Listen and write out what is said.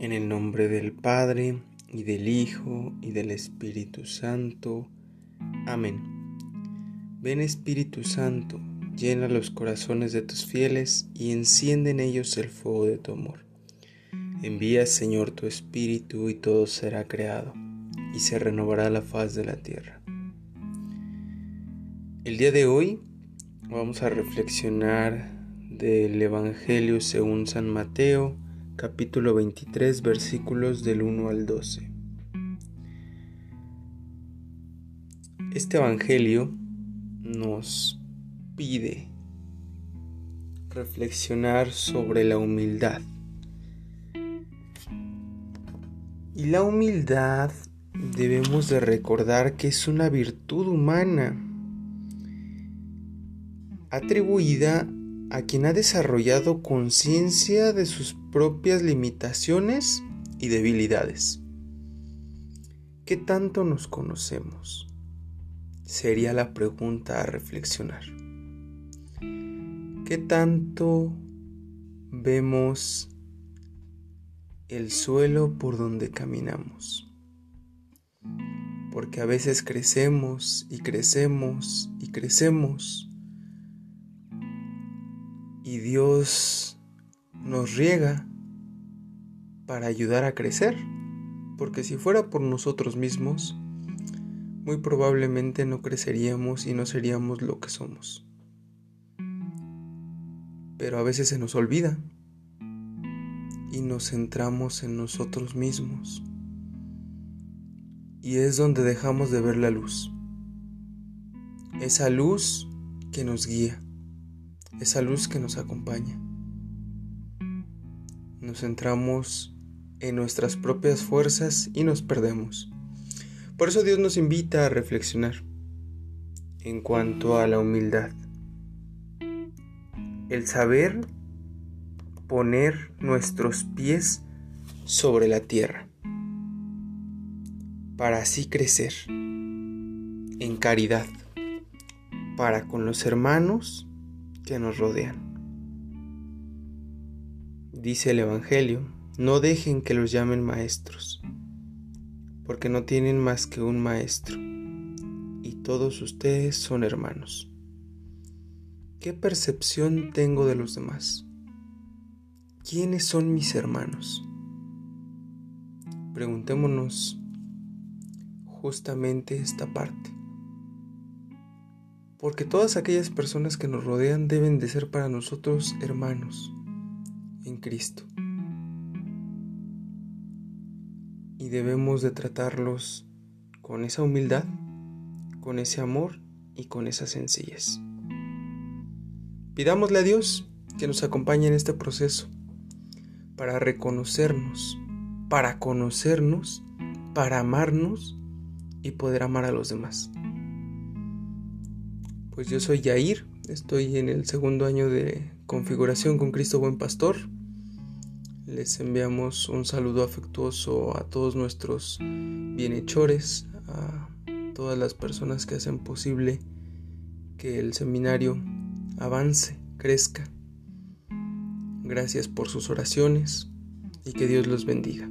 En el nombre del Padre, y del Hijo, y del Espíritu Santo. Amén. Ven Espíritu Santo, llena los corazones de tus fieles y enciende en ellos el fuego de tu amor. Envía, Señor, tu Espíritu y todo será creado, y se renovará la faz de la tierra. El día de hoy vamos a reflexionar del Evangelio según San Mateo, capítulo 23 versículos del 1 al 12. Este Evangelio nos pide reflexionar sobre la humildad. Y la humildad debemos de recordar que es una virtud humana atribuida a quien ha desarrollado conciencia de sus propias limitaciones y debilidades. ¿Qué tanto nos conocemos? Sería la pregunta a reflexionar. ¿Qué tanto vemos el suelo por donde caminamos? Porque a veces crecemos y crecemos y crecemos y Dios nos riega para ayudar a crecer, porque si fuera por nosotros mismos, muy probablemente no creceríamos y no seríamos lo que somos. Pero a veces se nos olvida y nos centramos en nosotros mismos. Y es donde dejamos de ver la luz. Esa luz que nos guía esa luz que nos acompaña. Nos centramos en nuestras propias fuerzas y nos perdemos. Por eso Dios nos invita a reflexionar en cuanto a la humildad. El saber poner nuestros pies sobre la tierra para así crecer en caridad para con los hermanos que nos rodean. Dice el Evangelio, no dejen que los llamen maestros, porque no tienen más que un maestro, y todos ustedes son hermanos. ¿Qué percepción tengo de los demás? ¿Quiénes son mis hermanos? Preguntémonos justamente esta parte porque todas aquellas personas que nos rodean deben de ser para nosotros hermanos en Cristo. Y debemos de tratarlos con esa humildad, con ese amor y con esa sencillez. Pidámosle a Dios que nos acompañe en este proceso para reconocernos, para conocernos, para amarnos y poder amar a los demás. Pues yo soy Yair, estoy en el segundo año de configuración con Cristo Buen Pastor. Les enviamos un saludo afectuoso a todos nuestros bienhechores, a todas las personas que hacen posible que el seminario avance, crezca. Gracias por sus oraciones y que Dios los bendiga.